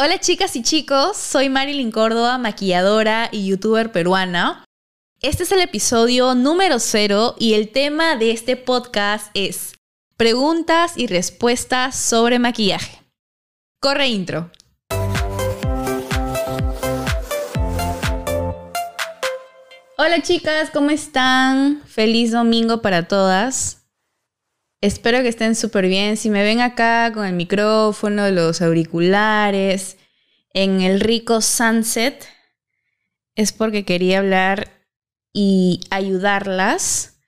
Hola chicas y chicos, soy Marilyn Córdoba, maquilladora y youtuber peruana. Este es el episodio número cero y el tema de este podcast es preguntas y respuestas sobre maquillaje. Corre intro. Hola chicas, ¿cómo están? Feliz domingo para todas. Espero que estén súper bien. Si me ven acá con el micrófono, los auriculares, en el rico sunset, es porque quería hablar y ayudarlas,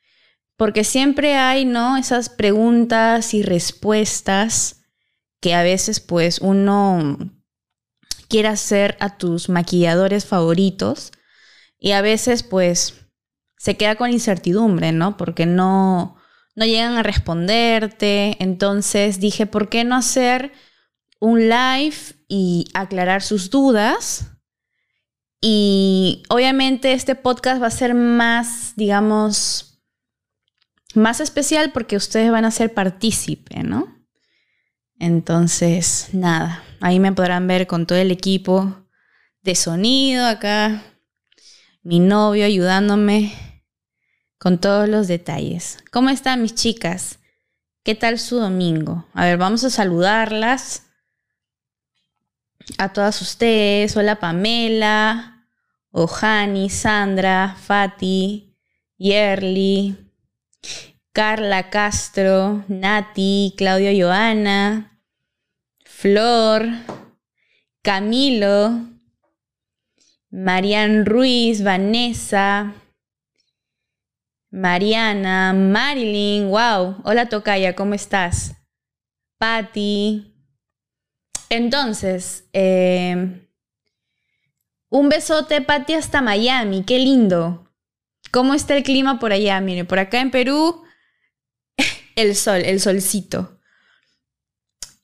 porque siempre hay, ¿no? Esas preguntas y respuestas que a veces pues uno quiere hacer a tus maquilladores favoritos y a veces pues se queda con incertidumbre, ¿no? Porque no no llegan a responderte. Entonces dije, ¿por qué no hacer un live y aclarar sus dudas? Y obviamente este podcast va a ser más, digamos, más especial porque ustedes van a ser partícipe, ¿no? Entonces, nada, ahí me podrán ver con todo el equipo de sonido acá, mi novio ayudándome con todos los detalles. ¿Cómo están mis chicas? ¿Qué tal su domingo? A ver, vamos a saludarlas a todas ustedes. Hola Pamela, Ojani, Sandra, Fati, Yerli, Carla Castro, Nati, Claudio Joana, Flor, Camilo, Marian Ruiz, Vanessa, Mariana, Marilyn, wow. Hola Tocaya, ¿cómo estás? Patti. Entonces, eh, un besote, Patti, hasta Miami. Qué lindo. ¿Cómo está el clima por allá? Mire, por acá en Perú, el sol, el solcito.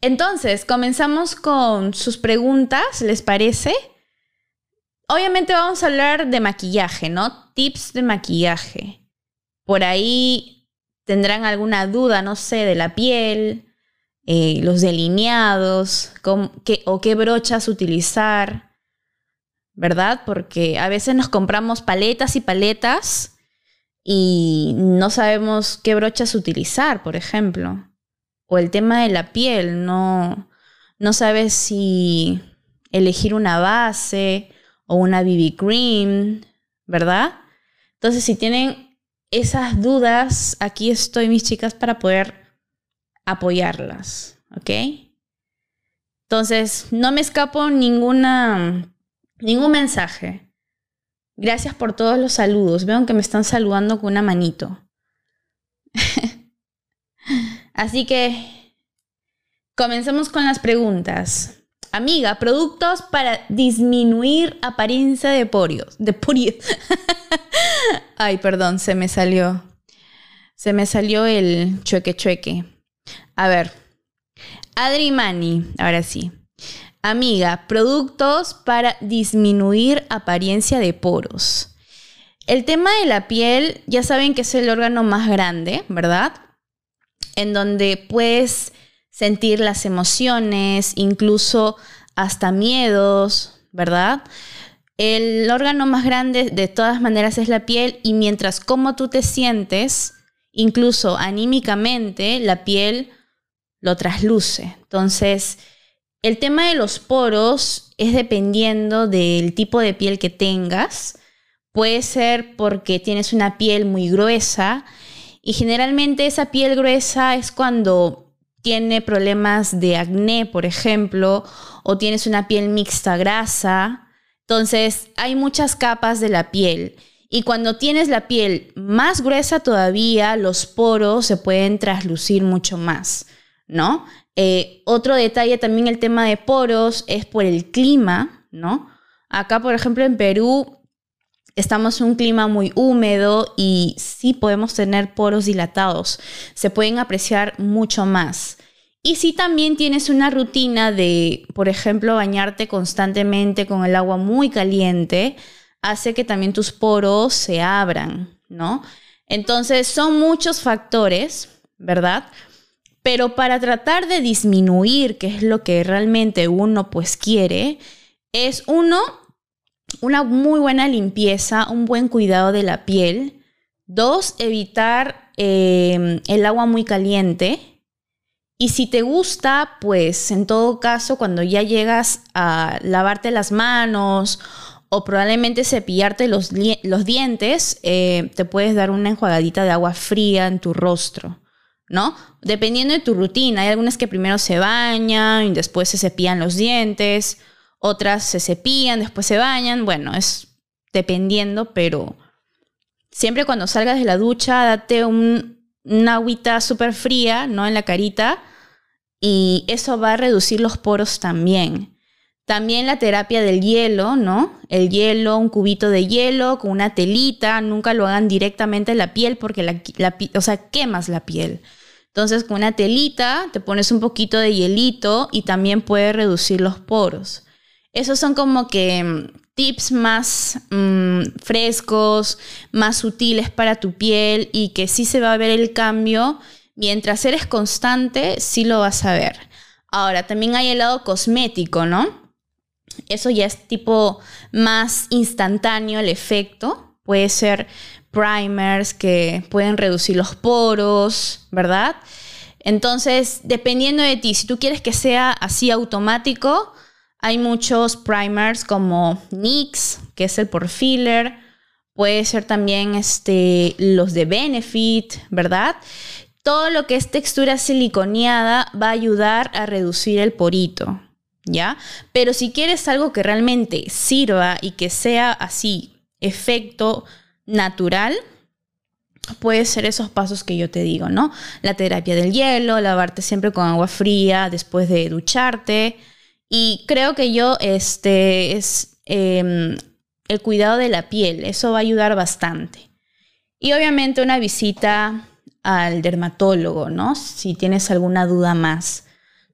Entonces, comenzamos con sus preguntas, ¿les parece? Obviamente vamos a hablar de maquillaje, ¿no? Tips de maquillaje. Por ahí tendrán alguna duda, no sé, de la piel, eh, los delineados, o qué brochas utilizar, ¿verdad? Porque a veces nos compramos paletas y paletas y no sabemos qué brochas utilizar, por ejemplo. O el tema de la piel, no, no sabes si elegir una base o una BB cream, ¿verdad? Entonces, si tienen esas dudas, aquí estoy, mis chicas, para poder apoyarlas, ¿ok? Entonces, no me escapo ninguna, ningún mensaje. Gracias por todos los saludos. Veo que me están saludando con una manito. Así que comencemos con las preguntas. Amiga, productos para disminuir apariencia de porios. De porios. Ay, perdón, se me salió. Se me salió el chueque chueque. A ver. Adri Mani, ahora sí. Amiga, productos para disminuir apariencia de poros. El tema de la piel, ya saben que es el órgano más grande, ¿verdad? En donde puedes sentir las emociones, incluso hasta miedos, ¿verdad? El órgano más grande de todas maneras es la piel y mientras como tú te sientes, incluso anímicamente, la piel lo trasluce. Entonces, el tema de los poros es dependiendo del tipo de piel que tengas. Puede ser porque tienes una piel muy gruesa y generalmente esa piel gruesa es cuando tiene problemas de acné, por ejemplo, o tienes una piel mixta grasa entonces, hay muchas capas de la piel. Y cuando tienes la piel más gruesa todavía, los poros se pueden traslucir mucho más, ¿no? Eh, otro detalle también el tema de poros es por el clima, ¿no? Acá, por ejemplo, en Perú estamos en un clima muy húmedo y sí podemos tener poros dilatados. Se pueden apreciar mucho más. Y si también tienes una rutina de, por ejemplo, bañarte constantemente con el agua muy caliente, hace que también tus poros se abran, ¿no? Entonces, son muchos factores, ¿verdad? Pero para tratar de disminuir, que es lo que realmente uno pues quiere, es uno, una muy buena limpieza, un buen cuidado de la piel. Dos, evitar eh, el agua muy caliente. Y si te gusta, pues en todo caso, cuando ya llegas a lavarte las manos o probablemente cepillarte los, los dientes, eh, te puedes dar una enjuagadita de agua fría en tu rostro, ¿no? Dependiendo de tu rutina, hay algunas que primero se bañan y después se cepillan los dientes, otras se cepillan, después se bañan, bueno, es dependiendo, pero siempre cuando salgas de la ducha, date un, una agüita súper fría, ¿no? En la carita, y eso va a reducir los poros también. También la terapia del hielo, ¿no? El hielo, un cubito de hielo con una telita, nunca lo hagan directamente en la piel porque la, o sea, quemas la piel. Entonces, con una telita te pones un poquito de hielito y también puede reducir los poros. Esos son como que mm, tips más mm, frescos, más sutiles para tu piel y que sí se va a ver el cambio. Mientras eres constante, sí lo vas a ver. Ahora, también hay el lado cosmético, ¿no? Eso ya es tipo más instantáneo el efecto. Puede ser primers que pueden reducir los poros, ¿verdad? Entonces, dependiendo de ti, si tú quieres que sea así automático, hay muchos primers como NYX, que es el por filler. Puede ser también este, los de Benefit, ¿verdad? Todo lo que es textura siliconeada va a ayudar a reducir el porito. ¿ya? Pero si quieres algo que realmente sirva y que sea así, efecto natural, puede ser esos pasos que yo te digo, ¿no? La terapia del hielo, lavarte siempre con agua fría después de ducharte. Y creo que yo, este, es em, el cuidado de la piel, eso va a ayudar bastante. Y obviamente una visita al dermatólogo, ¿no? Si tienes alguna duda más.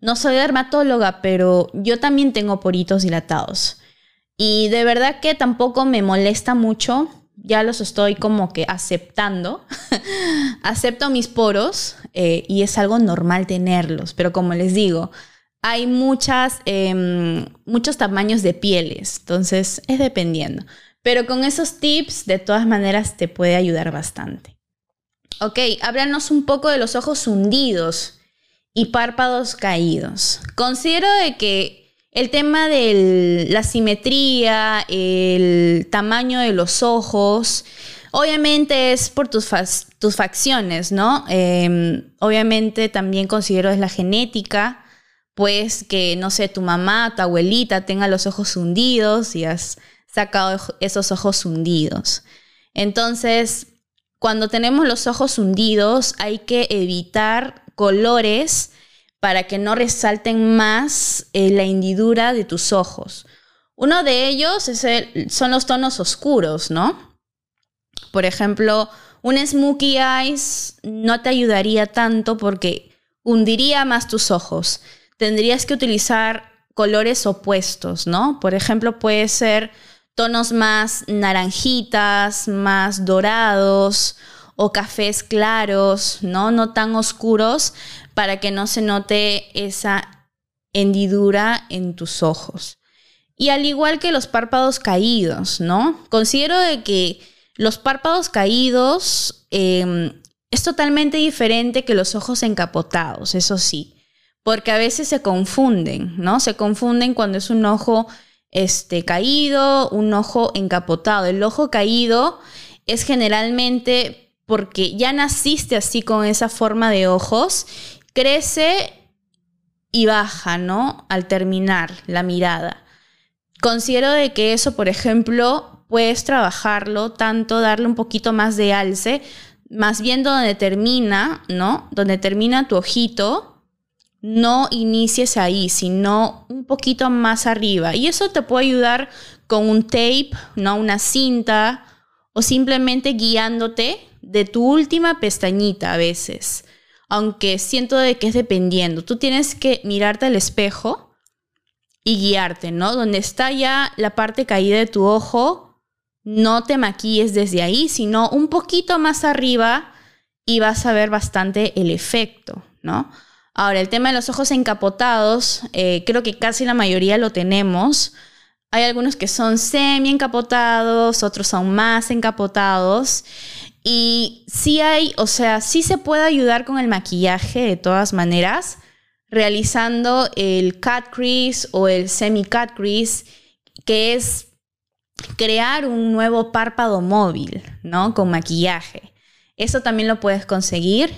No soy dermatóloga, pero yo también tengo poritos dilatados. Y de verdad que tampoco me molesta mucho. Ya los estoy como que aceptando. Acepto mis poros eh, y es algo normal tenerlos. Pero como les digo, hay muchas, em, muchos tamaños de pieles. Entonces es dependiendo. Pero con esos tips, de todas maneras, te puede ayudar bastante. Ok, háblanos un poco de los ojos hundidos y párpados caídos. Considero de que el tema de la simetría, el tamaño de los ojos, obviamente es por tus, tus facciones, ¿no? Em, obviamente también considero es la genética, pues que, no sé, tu mamá, tu abuelita tenga los ojos hundidos y has sacado esos ojos hundidos. Entonces, cuando tenemos los ojos hundidos, hay que evitar colores para que no resalten más eh, la hendidura de tus ojos. Uno de ellos son los tonos oscuros, ¿no? Por ejemplo, un smokey eyes no te ayudaría tanto porque hundiría más tus ojos. Tendrías que utilizar colores opuestos, ¿no? Por ejemplo, puede ser tonos más naranjitas, más dorados o cafés claros, ¿no? No tan oscuros para que no se note esa hendidura en tus ojos. Y al igual que los párpados caídos, ¿no? Considero de que los párpados caídos em, es totalmente diferente que los ojos encapotados, eso sí, porque a veces se confunden, ¿no? Se confunden cuando es un ojo este, caído, un ojo encapotado. El ojo caído es generalmente porque ya naciste así con esa forma de ojos, crece y baja, ¿no? Al terminar la mirada. Considero de que eso, por ejemplo, puedes trabajarlo tanto, darle un poquito más de alce, más bien donde termina, ¿no? Donde termina tu ojito, no inicies ahí, sino un poquito más arriba. Y eso te puede ayudar con un tape, ¿no? Una cinta o simplemente guiándote de tu última pestañita a veces, aunque siento de que es dependiendo. Tú tienes que mirarte al espejo y guiarte, ¿no? Donde está ya la parte caída de tu ojo, no te maquilles desde ahí, sino un poquito más arriba y vas a ver bastante el efecto, ¿no? Ahora, el tema de los ojos encapotados, eh, creo que casi la mayoría lo tenemos. Hay algunos que son semi encapotados, otros son más encapotados. Y sí hay, o sea, sí se puede ayudar con el maquillaje de todas maneras, realizando el cut crease o el semi cut crease, que es crear un nuevo párpado móvil, ¿no? Con maquillaje. Eso también lo puedes conseguir.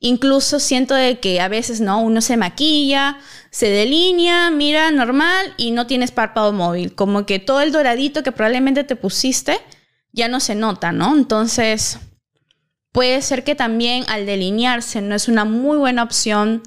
Incluso siento de que a veces, ¿no? Uno se maquilla, se delinea, mira normal y no tienes párpado móvil. Como que todo el doradito que probablemente te pusiste ya no se nota, ¿no? Entonces, puede ser que también al delinearse no es una muy buena opción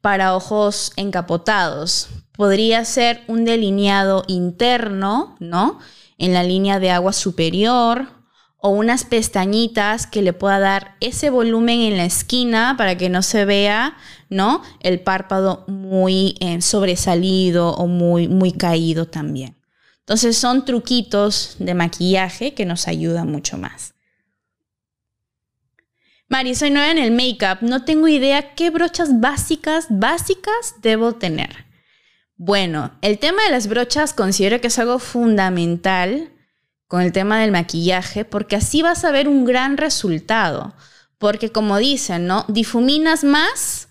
para ojos encapotados. Podría ser un delineado interno, ¿no? En la línea de agua superior o unas pestañitas que le pueda dar ese volumen en la esquina para que no se vea, ¿no? El párpado muy eh, sobresalido o muy, muy caído también. Entonces son truquitos de maquillaje que nos ayudan mucho más. Mari, soy nueva en el make-up. No tengo idea qué brochas básicas, básicas debo tener. Bueno, el tema de las brochas considero que es algo fundamental con el tema del maquillaje, porque así vas a ver un gran resultado. Porque como dicen, ¿no? Difuminas más,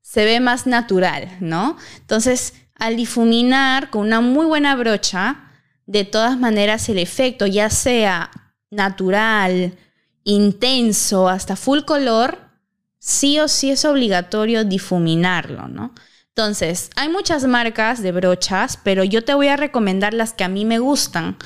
se ve más natural, ¿no? Entonces, al difuminar con una muy buena brocha, de todas maneras el efecto, ya sea natural, intenso, hasta full color, sí o sí es obligatorio difuminarlo, ¿no? Entonces, hay muchas marcas de brochas, pero yo te voy a recomendar las que a mí me gustan.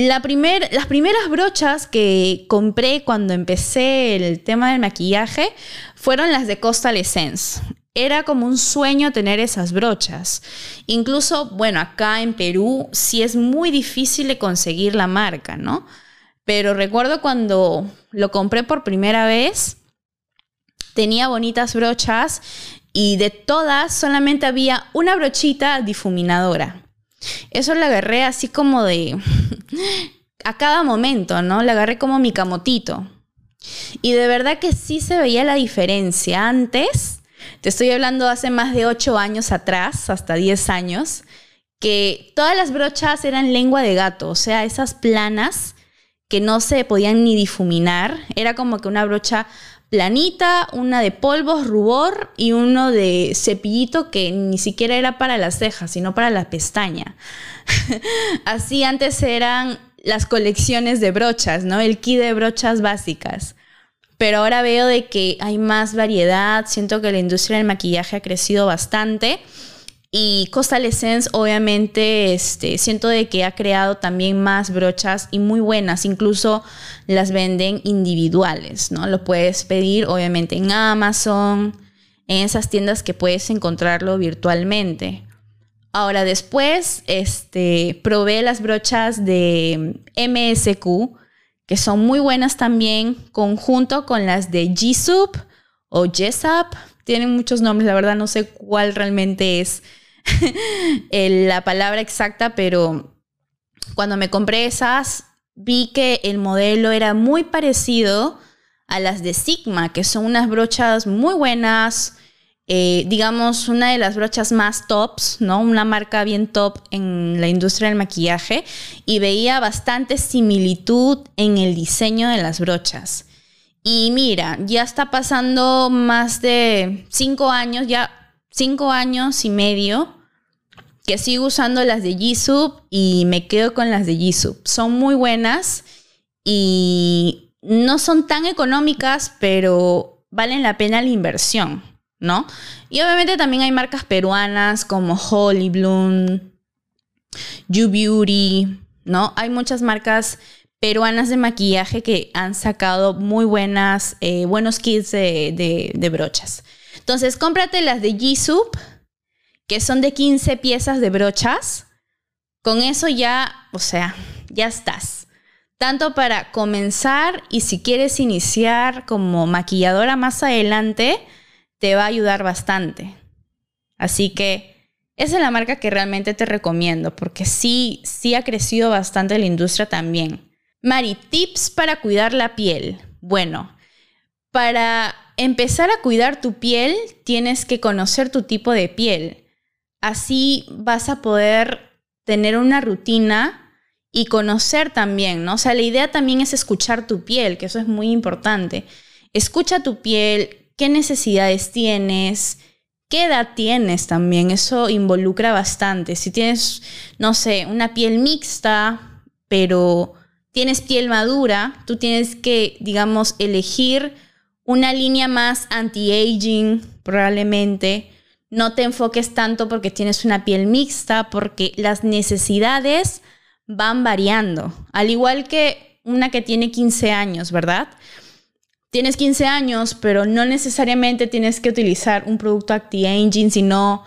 La las primeras brochas que compré cuando empecé el tema del maquillaje fueron las de Coastal Essence. Era como un sueño tener esas brochas. Incluso, bueno, acá en Perú sí es muy difícil de conseguir la marca, ¿no? Pero recuerdo cuando lo compré por primera vez, tenía bonitas brochas y de todas solamente había una brochita difuminadora. Eso la agarré así como de... a cada momento, ¿no? La agarré como mi camotito. Y de verdad que sí se veía la diferencia. Antes, te estoy hablando hace más de 8 años atrás, hasta 10 años, que todas las brochas eran lengua de gato, o sea, esas planas que no se podían ni difuminar. Era como que una brocha planita, una de polvos, rubor y uno de cepillito que ni siquiera era para las cejas, sino para la pestaña. Así antes eran las colecciones de brochas, ¿no? El kit de brochas básicas. Pero ahora veo de que hay más variedad, siento que la industria del maquillaje ha crecido bastante y Coastal Essence, obviamente, este, siento de que ha creado también más brochas y muy buenas. Incluso las venden individuales, ¿no? Lo puedes pedir, obviamente, en Amazon, en esas tiendas que puedes encontrarlo virtualmente. Ahora, después, este, probé las brochas de MSQ, que son muy buenas también, conjunto con las de G-Soup o Jessup. Tienen muchos nombres, la verdad no sé cuál realmente es la palabra exacta, pero cuando me compré esas, vi que el modelo era muy parecido a las de Sigma, que son unas brochas muy buenas, eh, digamos, una de las brochas más tops, ¿no? Una marca bien top en la industria del maquillaje y veía bastante similitud en el diseño de las brochas. Y mira, ya está pasando más de cinco años, ya cinco años y medio que sigo usando las de Jisoo y me quedo con las de Jisoo. Son muy buenas y no son tan económicas, pero valen la pena la inversión, ¿no? Y obviamente también hay marcas peruanas como Holly Bloom, You Beauty, ¿no? Hay muchas marcas peruanas de maquillaje que han sacado muy buenas, eh, buenos kits de, de, brochas. Entonces, cómprate las de Jisoo que son de 15 piezas de brochas, con eso ya, o sea, ya estás. Tanto para comenzar y si quieres iniciar como maquilladora más adelante, te va a ayudar bastante. Así que esa es la marca que realmente te recomiendo, porque sí, sí ha crecido bastante la industria también. Mari, tips para cuidar la piel. Bueno, Para empezar a cuidar tu piel, tienes que conocer tu tipo de piel. Así vas a poder tener una rutina y conocer también, ¿no? O sea, la idea también es escuchar tu piel, que eso es muy importante. Escucha tu piel, qué necesidades tienes, qué edad tienes también, eso involucra bastante. Si tienes, no sé, una piel mixta, pero tienes piel madura, tú tienes que, digamos, elegir una línea más anti-aging, probablemente. No te enfoques tanto porque tienes una piel mixta, porque las necesidades van variando. Al igual que una que tiene 15 años, ¿verdad? Tienes 15 años, pero no necesariamente tienes que utilizar un producto anti-aging, sino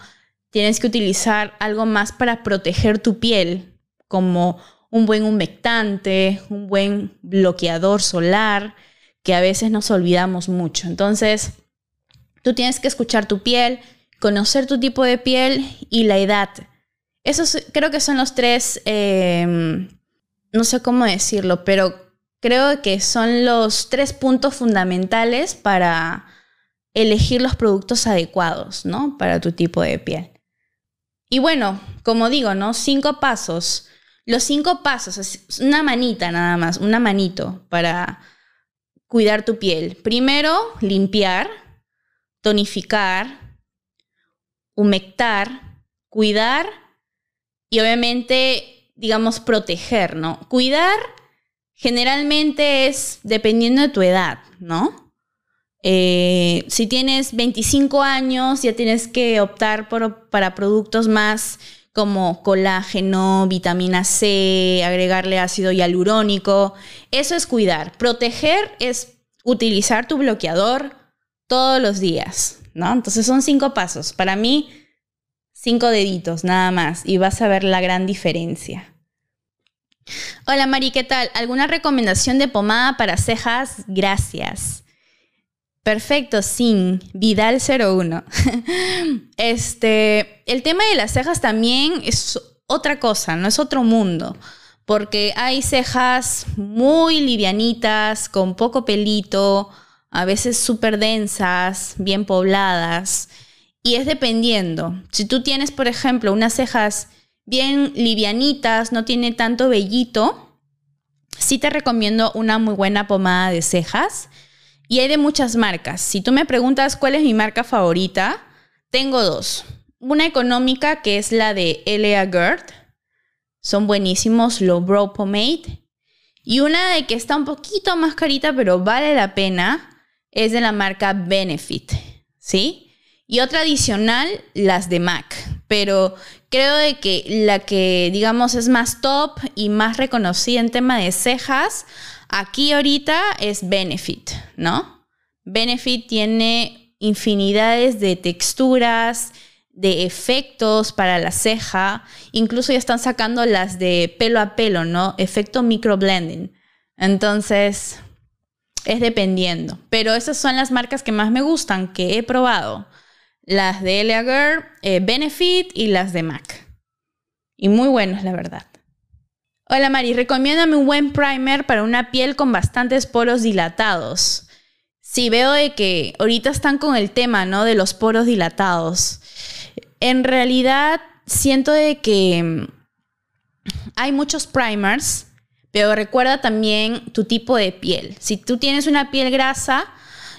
tienes que utilizar algo más para proteger tu piel, como un buen humectante, un buen bloqueador solar, que a veces nos olvidamos mucho. Entonces, tú tienes que escuchar tu piel, conocer tu tipo de piel y la edad. Esos creo que son los tres, em, no sé cómo decirlo, pero creo que son los tres puntos fundamentales para elegir los productos adecuados, ¿no? Para tu tipo de piel. Y bueno, como digo, ¿no? Cinco pasos los cinco pasos, una manita nada más, una manito para cuidar tu piel. Primero, limpiar, tonificar, humectar, cuidar y obviamente, digamos, proteger, ¿no? Cuidar generalmente es dependiendo de tu edad, ¿no? Eh, si tienes 25 años, ya tienes que optar por, para productos más como colágeno, vitamina C, agregarle ácido hialurónico. Eso es cuidar. Proteger es utilizar tu bloqueador todos los días, ¿no? Entonces son cinco pasos. Para mí, cinco deditos nada más y vas a ver la gran diferencia. Hola Mari, ¿qué tal? ¿Alguna recomendación de pomada para cejas? Gracias. Perfecto, sin Vidal 01. este, el tema de las cejas también es otra cosa, no es otro mundo, porque hay cejas muy livianitas, con poco pelito, a veces súper densas, bien pobladas, y es dependiendo. Si tú tienes, por ejemplo, unas cejas bien livianitas, no tiene tanto vellito, sí te recomiendo una muy buena pomada de cejas y hay de muchas marcas. Si tú me preguntas cuál es mi marca favorita, tengo dos. Una económica que es la de L.A. Gerd. Son buenísimos, Low Brow Pomade. Y una de que está un poquito más carita, pero vale la pena, es de la marca Benefit. ¿Sí? Y otra adicional, las de MAC. Pero creo de que la que, digamos, es más top y más reconocida en tema de cejas, Aquí ahorita es Benefit, ¿no? Benefit tiene infinidades de texturas, de efectos para la ceja, incluso ya están sacando las de pelo a pelo, ¿no? Efecto microblending. Entonces, es dependiendo. Pero esas son las marcas que más me gustan, que he probado. Las de Elegir, eh, Benefit y las de MAC. Y muy buenos, la verdad. Hola Mari, recomiéndame un buen primer para una piel con bastantes poros dilatados. Sí, veo de que ahorita están con el tema, ¿no? De los poros dilatados. En realidad, siento de que mm, hay muchos primers, pero recuerda también tu tipo de piel. Si tú tienes una piel grasa,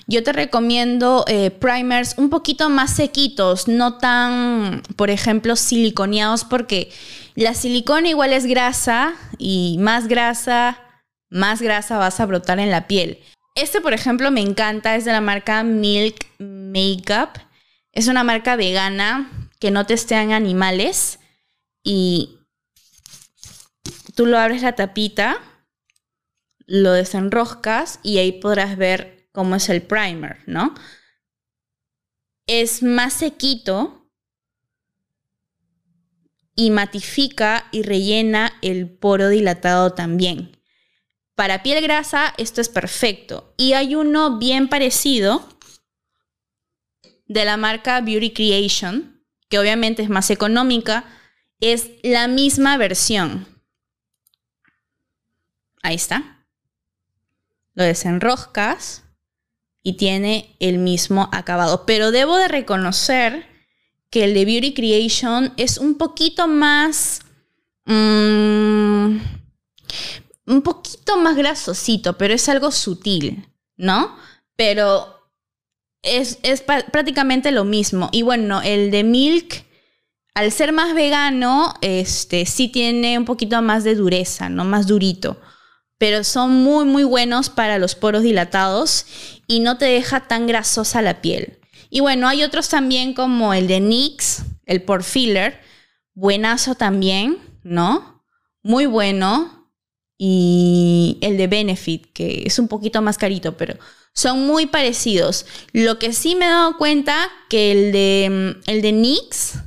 yo te recomiendo eh, primers un poquito más sequitos, no tan, por ejemplo, siliconeados, porque la silicona igual es grasa y más grasa, más grasa vas a brotar en la piel. Este, por ejemplo, me encanta, es de la marca Milk Makeup. Es una marca vegana que no testean animales y tú lo abres la tapita, lo desenroscas y ahí podrás ver cómo es el primer, ¿no? Es más sequito y matifica y rellena el poro dilatado también. Para piel grasa esto es perfecto. Y hay uno bien parecido de la marca Beauty Creation, que obviamente es más económica. Es la misma versión. Ahí está. Lo desenroscas y tiene el mismo acabado. Pero debo de reconocer que el de Beauty Creation es un poquito más... Mm, un poquito más grasosito, pero es algo sutil, ¿no? Pero es, prácticamente lo mismo. Y bueno, el de Milk, al ser más vegano, este, sí tiene un poquito más de dureza, ¿no? Más durito. Pero son muy, muy buenos para los poros dilatados y no te deja tan grasosa la piel. Y bueno, hay otros también como el de NYX, el Pore Filler, buenazo también, ¿no? Muy bueno y el de Benefit, que es un poquito más carito, pero son muy parecidos. Lo que sí me he dado cuenta que el de, el de NYX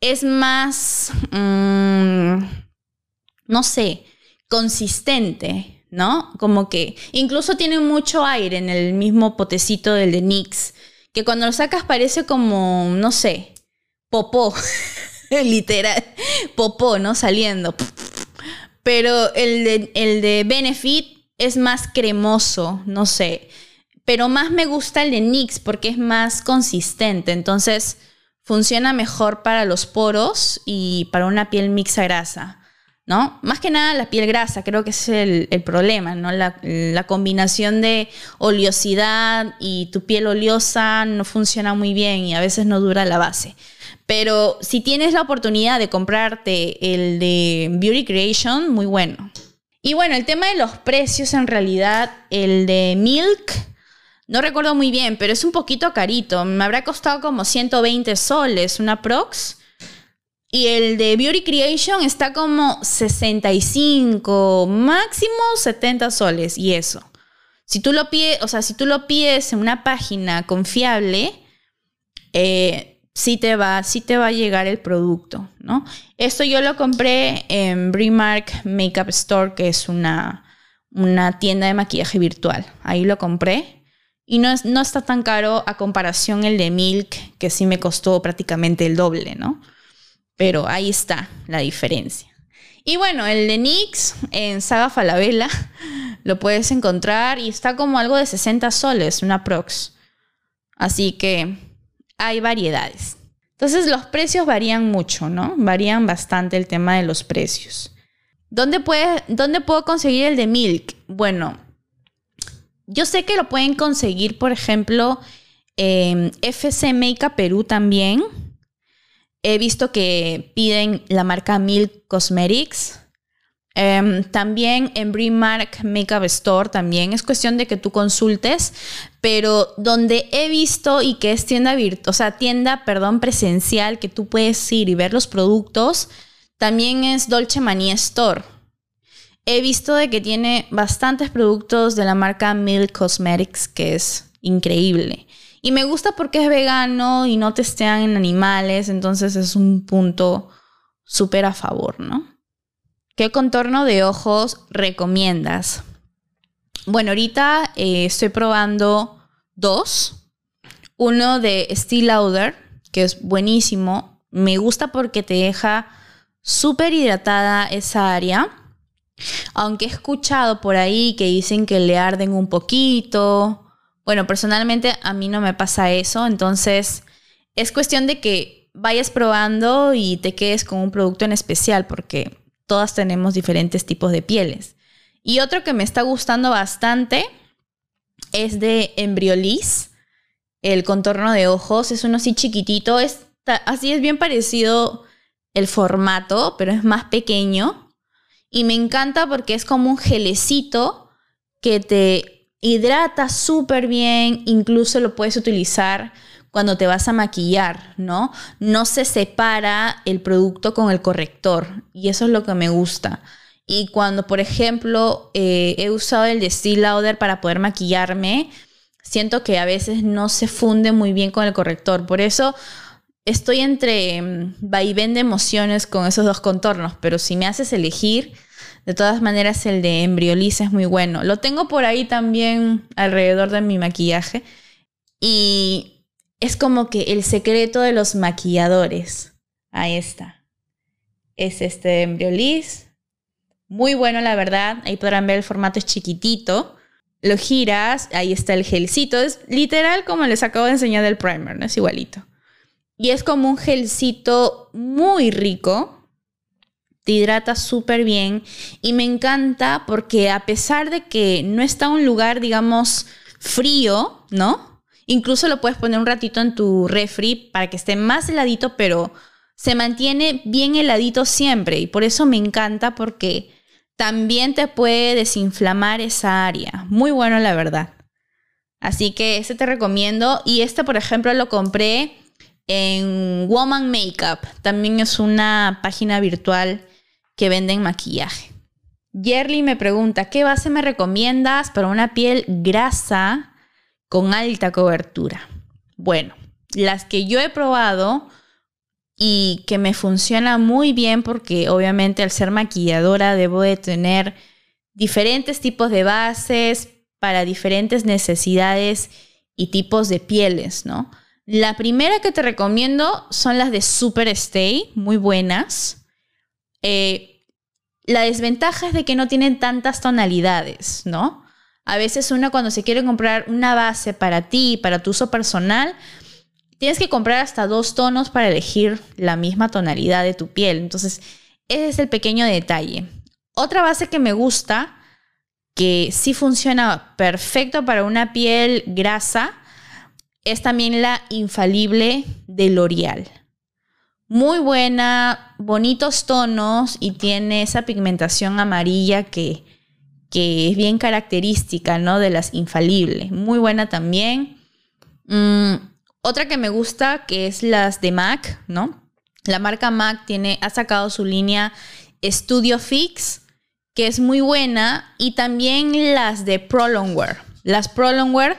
es más, mm, no sé, consistente, ¿no? Como que incluso tiene mucho aire en el mismo potecito del de NYX, que cuando lo sacas parece como, no sé, popó, literal, popó, ¿no? Saliendo. Pero el de, el de Benefit es más cremoso, no sé. Pero más me gusta el de NYX porque es más consistente. Entonces funciona mejor para los poros y para una piel mixta grasa. ¿No? Más que nada la piel grasa, creo que es el, problema, ¿no? La, combinación de oleosidad y tu piel oleosa no funciona muy bien y a veces no dura la base. Pero si tienes la oportunidad de comprarte el de Beauty Creation, muy bueno. Y bueno, el tema de los precios, en realidad, el de Milk, no recuerdo muy bien, pero es un poquito carito. Me habrá costado como 120 soles, una prox. Y el de Beauty Creation está como 65, máximo 70 soles y eso. Si tú lo pides, o sea, si tú lo pides en una página confiable, eh, sí te va, sí te va a llegar el producto, ¿no? Esto yo lo compré en Brimark Makeup Store, que es una, una tienda de maquillaje virtual. Ahí lo compré. Y no, no está tan caro a comparación el de Milk, que sí me costó prácticamente el doble, ¿no? Pero ahí está la diferencia. Y bueno, el de NYX en Saga Falabella lo puedes encontrar y está como algo de 60 soles, una prox. Así que hay variedades. Entonces los precios varían mucho, ¿no? Varían bastante el tema de los precios. ¿Dónde, puede, ¿Dónde puedo conseguir el de Milk? Bueno, yo sé que lo pueden conseguir, por ejemplo, en FC Makeup Perú también. He visto que piden la marca Milk Cosmetics. Em, también en Brimark Makeup Store también es cuestión de que tú consultes, pero donde he visto y que es tienda virtual, o sea, tienda, perdón, presencial, que tú puedes ir y ver los productos, también es Dolce Mania Store. He visto de que tiene bastantes productos de la marca Milk Cosmetics, que es increíble. Y me gusta porque es vegano y no testean en animales, entonces es un punto súper a favor, ¿no? ¿Qué contorno de ojos recomiendas? Bueno, ahorita eh, estoy probando dos. Uno de Steel Lauder, que es buenísimo. Me gusta porque te deja súper hidratada esa área. Aunque he escuchado por ahí que dicen que le arden un poquito. Bueno, personalmente a mí no me pasa eso. Entonces es cuestión de que vayas probando y te quedes con un producto en especial porque todas tenemos diferentes tipos de pieles. Y otro que me está gustando bastante es de Embryolis. El contorno de ojos es uno así chiquitito. Es, así es bien parecido el formato, pero es más pequeño. Y me encanta porque es como un gelecito que te hidrata súper bien. Incluso lo puedes utilizar cuando te vas a maquillar, ¿no? No se separa el producto con el corrector y eso es lo que me gusta. Y cuando, por ejemplo, eh, he usado el de Steel Lauder para poder maquillarme, siento que a veces no se funde muy bien con el corrector. Por eso estoy entre mm, vaivén de emociones con esos dos contornos, pero si me haces elegir, de todas maneras el de Embryolis es muy bueno. Lo tengo por ahí también alrededor de mi maquillaje y es como que el secreto de los maquilladores. Ahí está. Es este embriolis. Muy bueno, la verdad. Ahí podrán ver el formato es chiquitito. Lo giras, ahí está el gelcito. Es literal como les acabo de enseñar del primer, ¿no? Es igualito. Y es como un gelcito muy rico. Te hidrata súper bien. Y me encanta porque a pesar de que no está un lugar, digamos, frío, ¿no? Incluso lo puedes poner un ratito en tu refri para que esté más heladito, pero se mantiene bien heladito siempre. Y por eso me encanta porque también te puede desinflamar esa área. Muy bueno, la verdad. Así que este te recomiendo. Y este, por ejemplo, lo compré en Woman Makeup. También es una página virtual que venden maquillaje. Yerly me pregunta, ¿qué base me recomiendas para una piel grasa con alta cobertura? Bueno, las que yo he probado y que me funciona muy bien porque obviamente al ser maquilladora debo de tener diferentes tipos de bases para diferentes necesidades y tipos de pieles, ¿no? La primera que te recomiendo son las de Super Stay, muy buenas. Eh, la desventaja es de que no tienen tantas tonalidades, ¿no? A veces uno cuando se quiere comprar una base para ti, para tu uso personal, tienes que comprar hasta dos tonos para elegir la misma tonalidad de tu piel. Entonces, ese es el pequeño detalle. Otra base que me gusta, que sí funciona perfecto para una piel grasa, es también la infalible de L'Oreal. Muy buena, bonitos tonos y tiene esa pigmentación amarilla que, que es bien característica ¿no? de las infalibles. Muy buena también. Mm, otra que me gusta, que es las de MAC, ¿no? La marca MAC tiene, ha sacado su línea Studio Fix, que es muy buena, y también las de Prolongwear. Las Prolongwear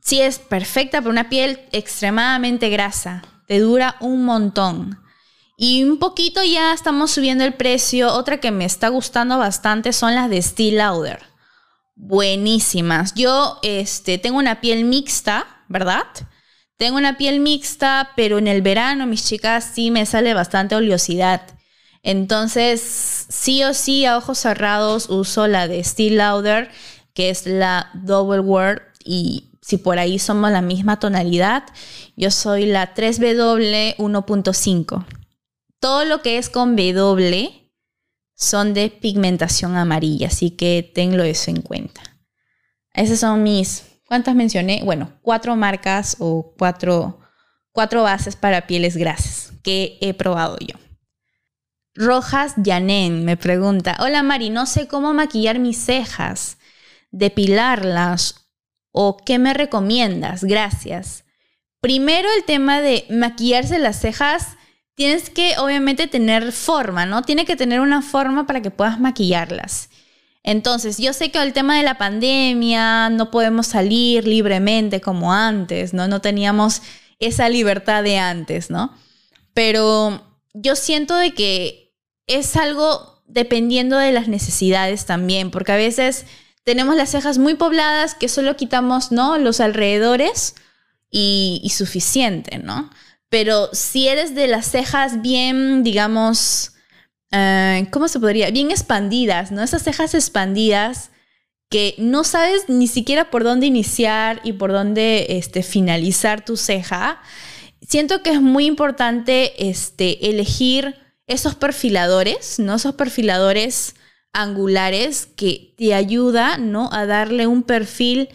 sí es perfecta para una piel extremadamente grasa, te dura un montón. Y un poquito ya estamos subiendo el precio. Otra que me está gustando bastante son las de Steel Lauder. Buenísimas. Yo este, tengo una piel mixta, ¿verdad? Tengo una piel mixta, pero en el verano, mis chicas, sí me sale bastante oleosidad. Entonces, sí o sí, a ojos cerrados, uso la de Steel Lauder, que es la Double Word. Y si por ahí somos la misma tonalidad, yo soy la 3W 1.5. Todo lo que es con W son de pigmentación amarilla, así que tenlo eso en cuenta. Esas son mis ¿Cuántas mencioné? Bueno, cuatro marcas o cuatro, cuatro bases para pieles grasas que he probado yo. Rojas Yanen me pregunta, hola Mari, no sé cómo maquillar mis cejas, depilarlas o qué me recomiendas, gracias. Primero el tema de maquillarse las cejas, tienes que obviamente tener forma, ¿no? Tiene que tener una forma para que puedas maquillarlas. Entonces, yo sé que el tema de la pandemia no podemos salir libremente como antes, ¿no? No teníamos esa libertad de antes, ¿no? Pero yo siento de que es algo dependiendo de las necesidades también, porque a veces tenemos las cejas muy pobladas que solo quitamos, ¿no? Los alrededores y, suficiente, ¿no? Pero si eres de las cejas bien, digamos, eh, ¿cómo se podría? Bien expandidas, ¿no? Esas cejas expandidas que no sabes ni siquiera por dónde iniciar y por dónde este, finalizar tu ceja. Siento que es muy importante este, elegir esos perfiladores, ¿no? Esos perfiladores angulares que te ayudan, ¿no? A darle un perfil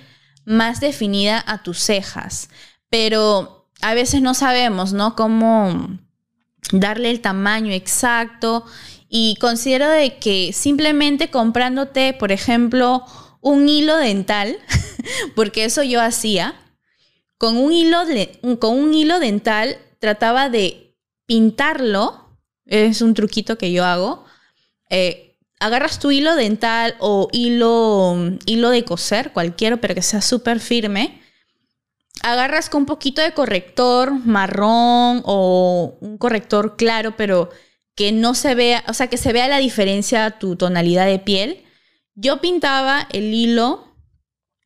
más definida a tus cejas. Pero a veces no sabemos, ¿no? Cómo darle el tamaño exacto y considero de que simplemente comprándote, por ejemplo, un hilo dental, porque eso yo hacía, con un hilo, con un hilo dental trataba de pintarlo, es un truquito que yo hago, eh, agarras tu hilo dental o hilo, hilo de coser, cualquiera, pero que sea súper firme, agarras con un poquito de corrector marrón o un corrector claro, pero que no se vea, o sea, que se vea la diferencia tu tonalidad de piel. Yo pintaba el hilo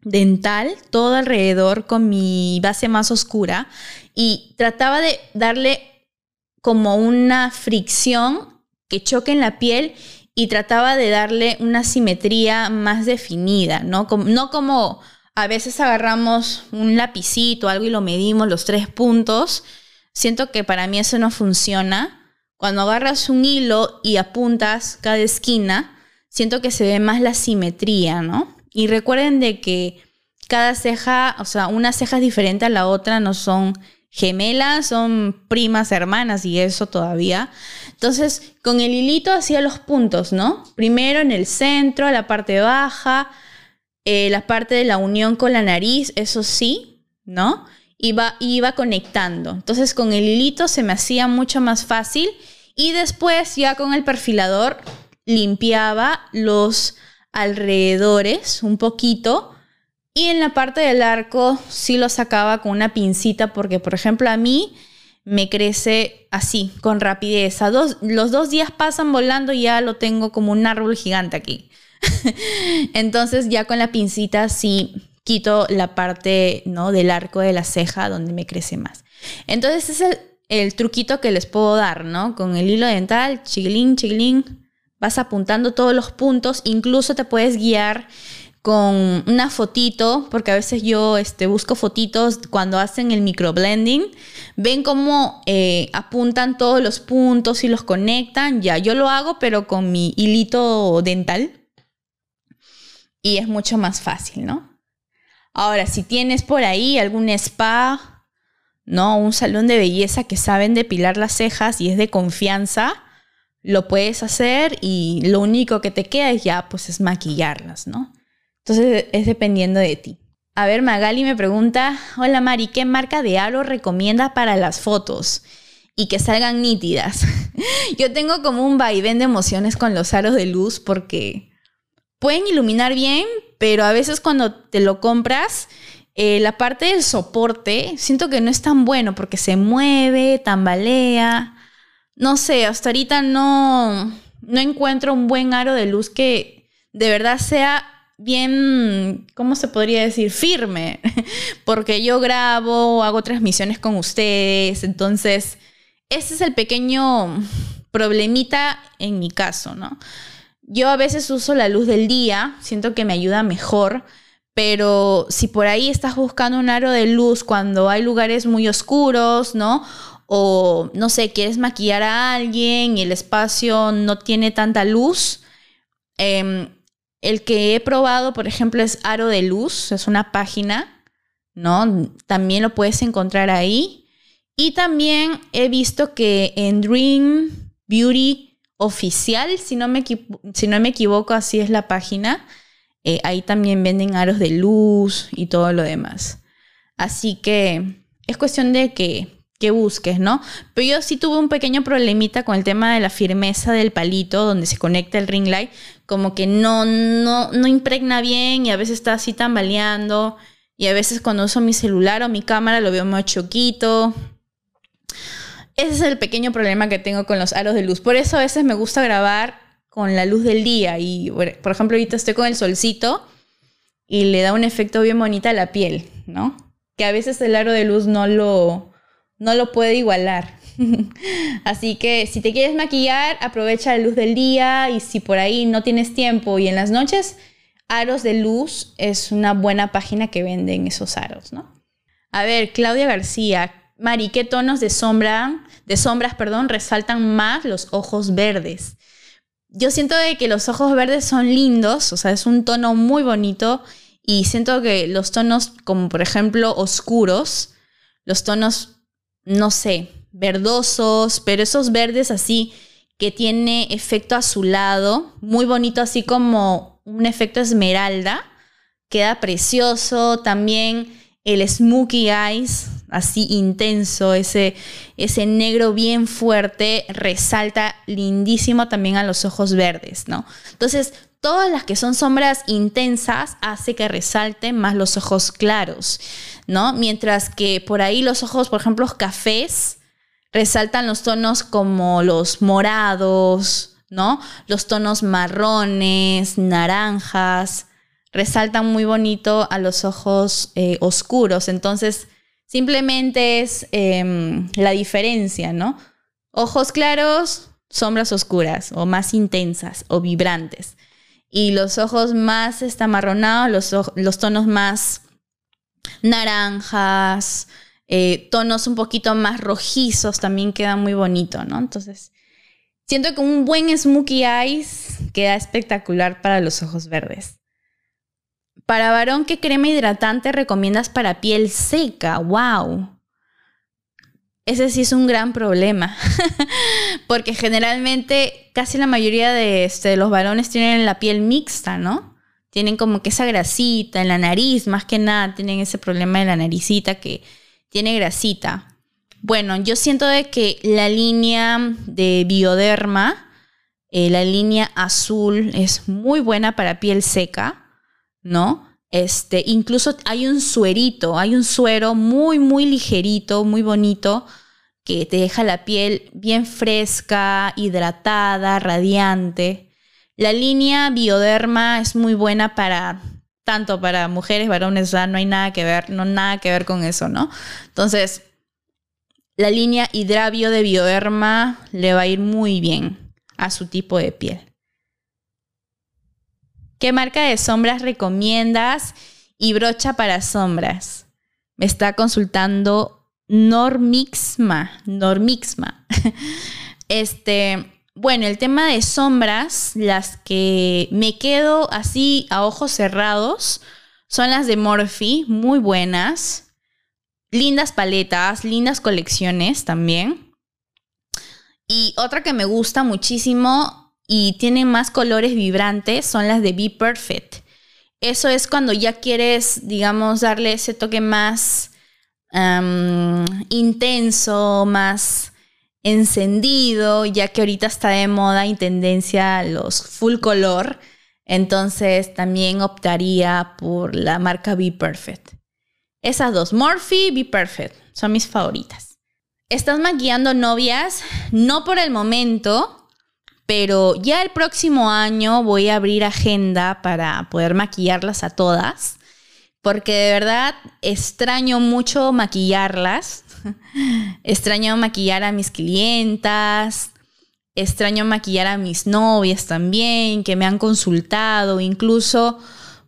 dental todo alrededor con mi base más oscura y trataba de darle como una fricción que choque en la piel y trataba de darle una simetría más definida, ¿no? no como a veces agarramos un lapicito algo y lo medimos los tres puntos. Siento que para mí eso no funciona. Cuando agarras un hilo y apuntas cada esquina, siento que se ve más la simetría, ¿no? Y recuerden de que cada ceja, o sea, una ceja es diferente a la otra, no son gemelas, son primas hermanas y eso todavía. Entonces, con el hilito hacía los puntos, ¿no? Primero en el centro, la parte baja, eh, la parte de la unión con la nariz, eso sí, ¿no? Iba, iba conectando. Entonces, con el hilito se me hacía mucho más fácil y después ya con el perfilador limpiaba los alrededores un poquito y en la parte del arco sí lo sacaba con una pincita porque, por ejemplo, a mí me crece así, con rapidez. dos, los dos días pasan volando y ya lo tengo como un árbol gigante aquí. Entonces ya con la pincita sí quito la parte ¿no? del arco de la ceja donde me crece más. Entonces es el, el truquito que les puedo dar, ¿no? Con el hilo dental, chiglín, chiglín, vas apuntando todos los puntos, incluso te puedes guiar con una fotito, porque a veces yo este, busco fotitos cuando hacen el microblending, ven cómo eh, apuntan todos los puntos y los conectan, ya, yo lo hago pero con mi hilito dental y es mucho más fácil, ¿no? Ahora, si tienes por ahí algún spa, ¿no? Un salón de belleza que saben depilar las cejas y es de confianza, lo puedes hacer y lo único que te queda es ya, pues es maquillarlas, ¿no? Entonces es dependiendo de ti. A ver, Magali me pregunta, hola Mari, ¿qué marca de aro recomienda para las fotos? Y que salgan nítidas. Yo tengo como un vaivén de emociones con los aros de luz porque pueden iluminar bien, pero a veces cuando te lo compras, eh, la parte del soporte siento que no es tan bueno porque se mueve, tambalea. No sé, hasta ahorita no, no encuentro un buen aro de luz que de verdad sea bien, ¿cómo se podría decir? Firme, porque yo grabo, hago transmisiones con ustedes, entonces ese es el pequeño problemita en mi caso, ¿no? Yo a veces uso la luz del día, siento que me ayuda mejor, pero si por ahí estás buscando un aro de luz cuando hay lugares muy oscuros, ¿no? O no sé, quieres maquillar a alguien y el espacio no tiene tanta luz, eh, el que he probado, por ejemplo, es Aro de Luz, es una página, ¿no? También lo puedes encontrar ahí. Y también he visto que en Dream Beauty Oficial, si no me, si no me equivoco, así es la página, eh, ahí también venden aros de luz y todo lo demás. Así que es cuestión de que que busques, ¿no? Pero yo sí tuve un pequeño problemita con el tema de la firmeza del palito donde se conecta el ring light, como que no, no, no impregna bien y a veces está así tambaleando y a veces cuando uso mi celular o mi cámara lo veo más choquito. Ese es el pequeño problema que tengo con los aros de luz. Por eso a veces me gusta grabar con la luz del día y, por ejemplo, ahorita estoy con el solcito y le da un efecto bien bonito a la piel, ¿no? Que a veces el aro de luz no lo, no lo puede igualar. Así que si te quieres maquillar, aprovecha la luz del día y si por ahí no tienes tiempo y en las noches, Aros de Luz es una buena página que venden esos aros, ¿no? A ver, Claudia García, Mari, ¿qué tonos de sombra, de sombras, perdón, resaltan más los ojos verdes? Yo siento que los ojos verdes son lindos, o sea, es un tono muy bonito y siento que los tonos como por ejemplo oscuros, los tonos no sé, verdosos, pero esos verdes así que tiene efecto azulado, muy bonito, así como un efecto esmeralda, queda precioso. También el smokey eyes, así intenso, ese, ese negro bien fuerte, resalta lindísimo también a los ojos verdes, ¿no? Entonces, todas las que son sombras intensas hace que resalten más los ojos claros, ¿no? Mientras que por ahí los ojos, por ejemplo, cafés, resaltan los tonos como los morados, ¿no? Los tonos marrones, naranjas, resaltan muy bonito a los ojos eh, oscuros. Entonces, simplemente es em, la diferencia, ¿no? Ojos claros, sombras oscuras o más intensas o vibrantes. Y los ojos más estamarronados, los, los tonos más naranjas, eh, tonos un poquito más rojizos también queda muy bonito, ¿no? Entonces, siento que un buen smokey eyes queda espectacular para los ojos verdes. Para varón, ¿qué crema hidratante recomiendas para piel seca? ¡Wow! Ese sí es un gran problema, porque generalmente casi la mayoría de, este, los varones tienen la piel mixta, ¿no? Tienen como que esa grasita en la nariz, más que nada, tienen ese problema de la naricita que tiene grasita. Bueno, yo siento de que la línea de bioderma, eh, la línea azul, es muy buena para piel seca, ¿no? Este, incluso hay un suerito, hay un suero muy, muy ligerito, muy bonito, que te deja la piel bien fresca, hidratada, radiante. La línea Bioderma es muy buena para tanto para mujeres, varones, no hay nada que ver, no nada que ver con eso, ¿no? Entonces, la línea Hidravio de Bioderma le va a ir muy bien a su tipo de piel. ¿Qué marca de sombras recomiendas y brocha para sombras? Me está consultando Normixma. Normixma. Este, bueno, el tema de sombras, las que me quedo así a ojos cerrados, son las de Morphe, muy buenas. Lindas paletas, lindas colecciones también. Y otra que me gusta muchísimo y tienen más colores vibrantes son las de Be Perfect. Eso es cuando ya quieres, digamos, darle ese toque más intenso, más encendido, ya que ahorita está de moda y tendencia los full color. Entonces también optaría por la marca Be Perfect. Esas dos, Morphe, Be Perfect, son mis favoritas. ¿Estás maquillando novias? No por el momento, pero ya el próximo año voy a abrir agenda para poder maquillarlas a todas, porque de verdad extraño mucho maquillarlas, extraño maquillar a mis clientas, extraño maquillar a mis novias también, que me han consultado, incluso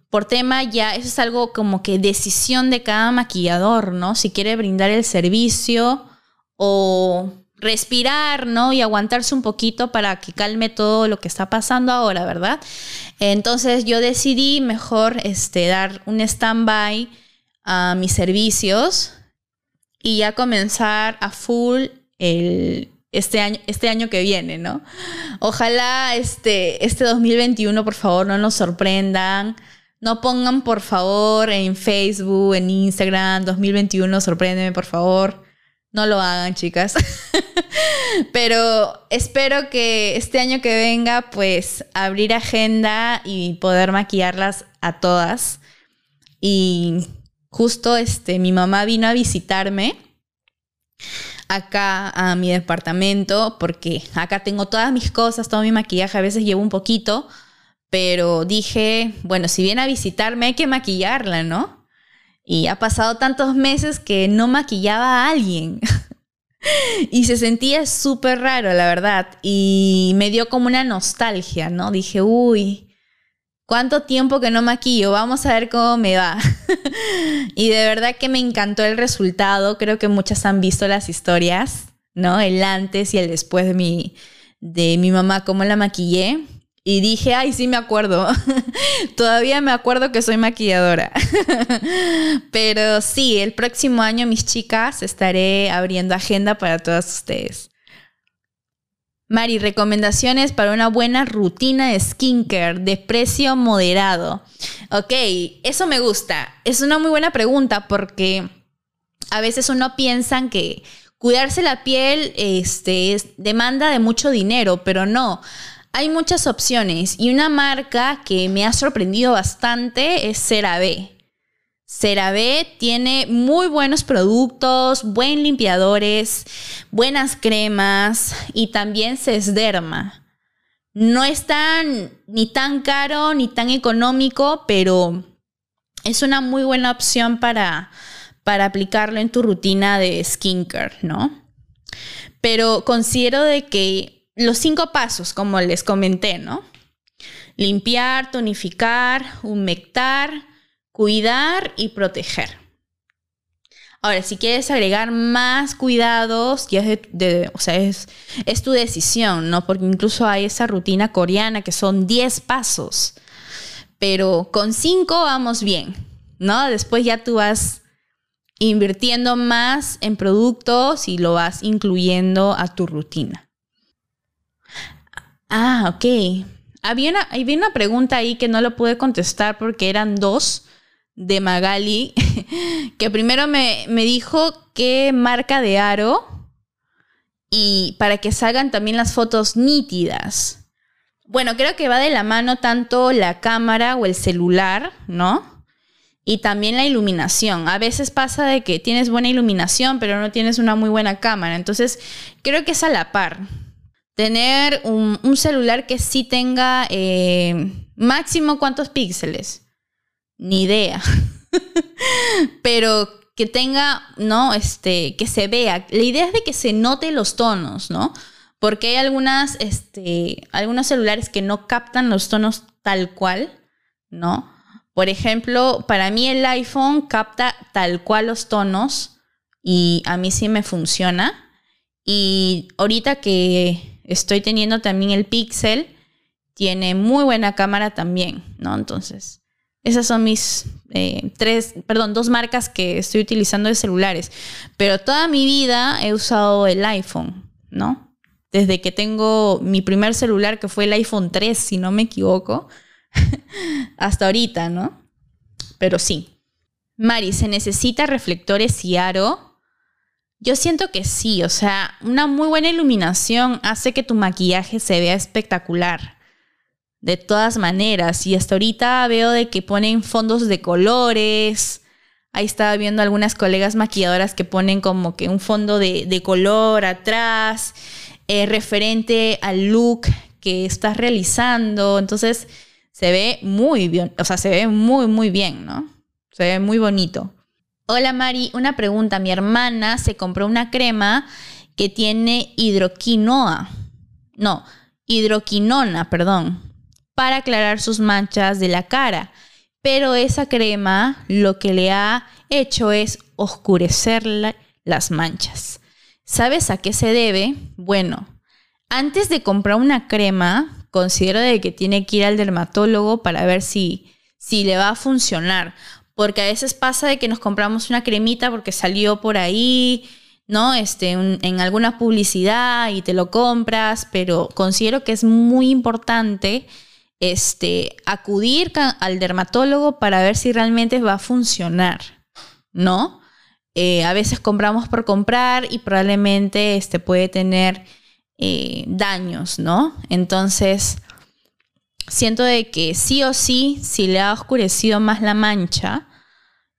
por tema ya, eso es algo como que decisión de cada maquillador, ¿no? Si quiere brindar el servicio o respirar, ¿no? Y aguantarse un poquito para que calme todo lo que está pasando ahora, ¿verdad? Entonces yo decidí mejor este, dar un stand-by a mis servicios y ya comenzar a full el, este, año, este año que viene, ¿no? Ojalá este, este 2021, por favor, no nos sorprendan. No pongan, por favor, en Facebook, en Instagram, 2021, sorpréndeme, por favor. No lo hagan, chicas. Pero espero que este año que venga, pues abrir agenda y poder maquillarlas a todas. Y justo este, mi mamá vino a visitarme acá a mi departamento porque acá tengo todas mis cosas, todo mi maquillaje, a veces llevo un poquito, pero dije, bueno, si viene a visitarme hay que maquillarla, ¿no? Y ha pasado tantos meses que no maquillaba a alguien. y se sentía súper raro, la verdad. Y me dio como una nostalgia, ¿no? Dije, uy, ¿cuánto tiempo que no maquillo? Vamos a ver cómo me va. y de verdad que me encantó el resultado. Creo que muchas han visto las historias, ¿no? El antes y el después de mi, de mi mamá, cómo la maquillé. Y dije, ay, sí me acuerdo. Todavía me acuerdo que soy maquilladora. Pero sí, el próximo año, mis chicas, estaré abriendo agenda para todas ustedes. Mari, recomendaciones para una buena rutina de skincare de precio moderado. Ok, eso me gusta. Es una muy buena pregunta porque a veces uno piensa que cuidarse la piel este, demanda de mucho dinero, pero no. Hay muchas opciones y una marca que me ha sorprendido bastante es CeraVe. CeraVe tiene muy buenos productos, buen limpiadores, buenas cremas y también Sesderma. No es tan ni tan caro ni tan económico, pero es una muy buena opción para, para aplicarlo en tu rutina de skincare, ¿no? Pero considero de que los cinco pasos, como les comenté, ¿no? Limpiar, tonificar, humectar, cuidar y proteger. Ahora, si quieres agregar más cuidados, ya es, es, tu decisión, ¿no? Porque incluso hay esa rutina coreana que son 10 pasos, pero con 5 vamos bien, ¿no? Después ya tú vas invirtiendo más en productos y lo vas incluyendo a tu rutina. Ah, ok. Había una, había una pregunta ahí que no lo pude contestar porque eran dos de Magali, que primero me, me dijo qué marca de aro y para que salgan también las fotos nítidas. Bueno, creo que va de la mano tanto la cámara o el celular, ¿no? Y también la iluminación. A veces pasa de que tienes buena iluminación, pero no tienes una muy buena cámara. Entonces, creo que es a la par. Tener un, celular que sí tenga eh, máximo cuántos píxeles ni idea. Pero que tenga, ¿no? Este, que se vea. La idea es de que se note los tonos, ¿no? Porque hay algunas, este, algunos celulares que no captan los tonos tal cual, ¿no? Por ejemplo, para mí el iPhone capta tal cual los tonos y a mí sí me funciona. Y ahorita que estoy teniendo también el Pixel, tiene muy buena cámara también, ¿no? Entonces, esas son mis eh, tres, perdón, dos marcas que estoy utilizando de celulares. Pero toda mi vida he usado el iPhone, ¿no? Desde que tengo mi primer celular, que fue el iPhone 3, si no me equivoco, hasta ahorita, ¿no? Pero sí. Mari, ¿se necesita reflectores y aro? Yo siento que sí, o sea, una muy buena iluminación hace que tu maquillaje se vea espectacular de todas maneras. Y hasta ahorita veo de que ponen fondos de colores. Ahí estaba viendo algunas colegas maquilladoras que ponen como que un fondo de, color atrás, eh, referente al look que estás realizando. Entonces se ve muy bien, o sea, se ve muy, muy bien, ¿no? Se ve muy bonito. Hola Mari, una pregunta. Mi hermana se compró una crema que tiene hidroquinoa. No, hidroquinona, perdón para aclarar sus manchas de la cara. Pero esa crema lo que le ha hecho es oscurecer las manchas. ¿Sabes a qué se debe? Bueno, antes de comprar una crema, considero de que tiene que ir al dermatólogo para ver si, si le va a funcionar. Porque a veces pasa de que nos compramos una cremita porque salió por ahí, ¿no? Este, en alguna publicidad y te lo compras, pero considero que es muy importante este, acudir al dermatólogo para ver si realmente va a funcionar, ¿no? Eh, a veces compramos por comprar y probablemente este, puede tener eh, daños, ¿no? Entonces, siento de que sí o sí, si le ha oscurecido más la mancha,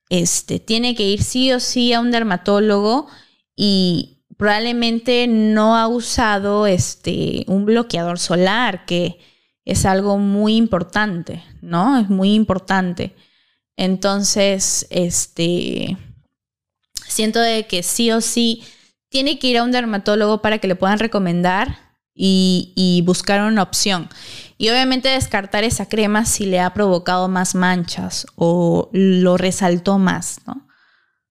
este, tiene que ir sí o sí a un dermatólogo y probablemente no ha usado este, un bloqueador solar que es algo muy importante, ¿no? Es muy importante. Entonces, este, siento de que sí o sí tiene que ir a un dermatólogo para que le puedan recomendar y, buscar una opción. Y obviamente descartar esa crema si le ha provocado más manchas o lo resaltó más, ¿no?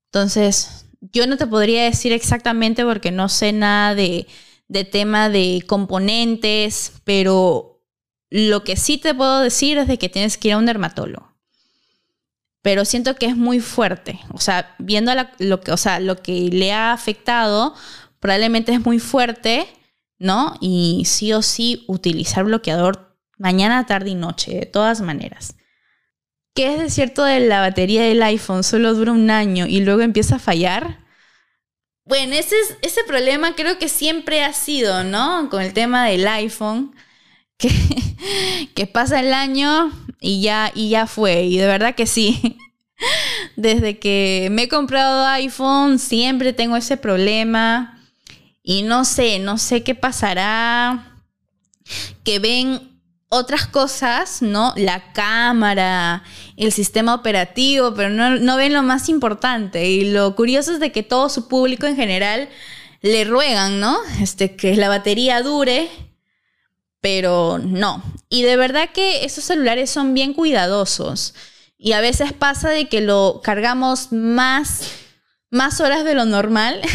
Entonces, yo no te podría decir exactamente porque no sé nada de tema de componentes, pero lo que sí te puedo decir es de que tienes que ir a un dermatólogo. Pero siento que es muy fuerte. O sea, viendo lo, que, o sea, lo que le ha afectado, probablemente es muy fuerte, ¿no? Y sí o sí utilizar bloqueador mañana, tarde y noche, de todas maneras. ¿Qué es de cierto de la batería del iPhone? Solo dura un año y luego empieza a fallar. Bueno, ese, es, ese problema creo que siempre ha sido, ¿no? Con el tema del iPhone que, pasa el año y ya, y ya fue. Y de verdad que sí. Desde que me he comprado iPhone siempre tengo ese problema. Y no sé, no sé qué pasará. Que ven otras cosas, ¿no? La cámara, el sistema operativo, pero no, no, ven lo más importante. Y lo curioso es de que todo su público en general le ruegan, ¿no? Este, que la batería dure pero no. Y de verdad que esos celulares son bien cuidadosos. Y a veces pasa de que lo cargamos más, más horas de lo normal.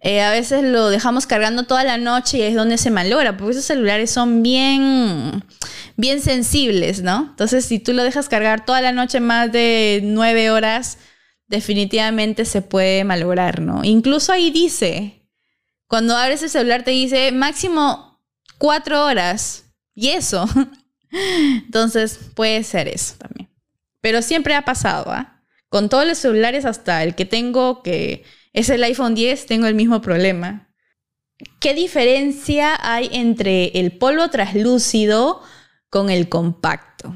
Eh, a veces lo dejamos cargando toda la noche y es donde se malogra, porque esos celulares son bien, bien sensibles, ¿no? Entonces, si tú lo dejas cargar toda la noche más de nueve horas, definitivamente se puede malograr, ¿no? Incluso ahí dice, cuando abres el celular te dice máximo cuatro horas. Y eso. Entonces, puede ser eso también. Pero siempre ha pasado, ¿ah? Con todos los celulares, hasta el que tengo, que es el iPhone 10, tengo el mismo problema. ¿Qué diferencia hay entre el polvo translúcido con el compacto?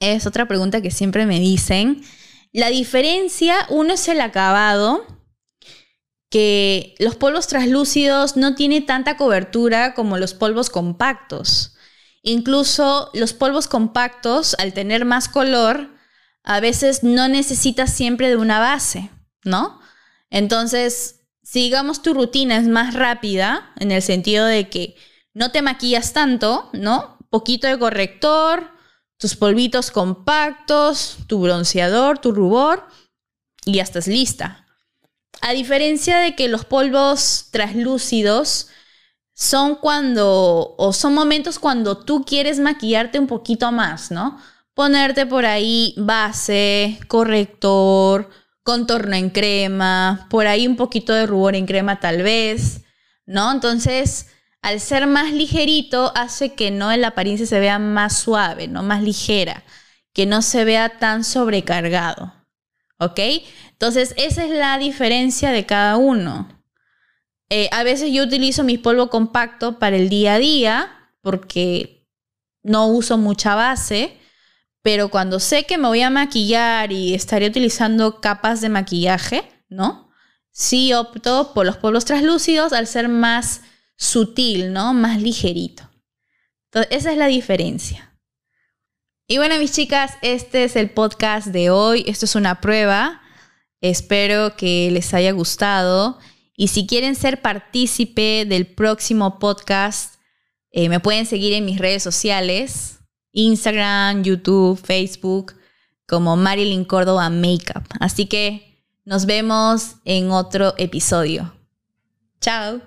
Es otra pregunta que siempre me dicen. La diferencia, uno es el acabado, que los polvos translúcidos no tienen tanta cobertura como los polvos compactos. Incluso los polvos compactos, al tener más color, a veces no necesitas siempre de una base, ¿no? Entonces, si digamos tu rutina es más rápida, en el sentido de que no te maquillas tanto, ¿no? Poquito de corrector, tus polvitos compactos, tu bronceador, tu rubor, y ya estás lista. A diferencia de que los polvos translúcidos son cuando, o son momentos cuando tú quieres maquillarte un poquito más, ¿no? Ponerte por ahí base, corrector, contorno en crema, por ahí un poquito de rubor en crema tal vez, ¿no? Entonces, al ser más ligerito, hace que no la apariencia se vea más suave, ¿no? Más ligera, que no se vea tan sobrecargado, ¿ok? Entonces, esa es la diferencia de cada uno. Eh, a veces yo utilizo mi polvo compacto para el día a día porque no uso mucha base, pero cuando sé que me voy a maquillar y estaré utilizando capas de maquillaje, ¿no? Sí opto por los polvos translúcidos al ser más sutil, ¿no? Más ligerito. Entonces, esa es la diferencia. Y bueno, mis chicas, este es el podcast de hoy. Esto es una prueba. Espero que les haya gustado. Y si quieren ser partícipe del próximo podcast, eh, me pueden seguir en mis redes sociales, Instagram, YouTube, Facebook, como Marilyn Córdoba Makeup. Así que nos vemos en otro episodio. Chao.